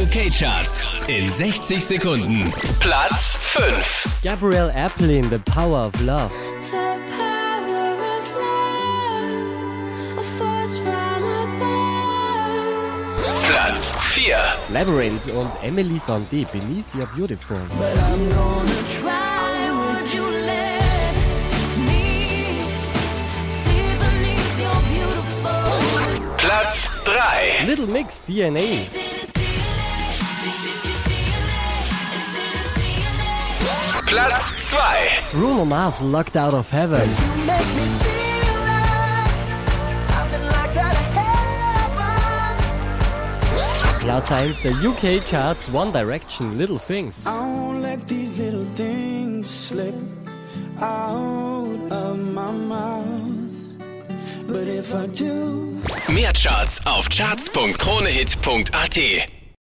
UK-Charts in 60 Sekunden. Platz 5. Gabrielle Aplin, The Power of Love. The power of love, a force from above. Platz 4. Labyrinth und Emily Sandé, Beneath Your Beautiful. I'm gonna try. Would you let me see beneath your beautiful? Platz 3. Little Mix, DNA. Platz 2. Bruno Mars, Locked Out of Heaven. Platz 1 der UK Charts, One Direction, Little Things. I won't let these little things slip out of my mouth. But if I do, Mehr Charts auf charts.kronehit.at.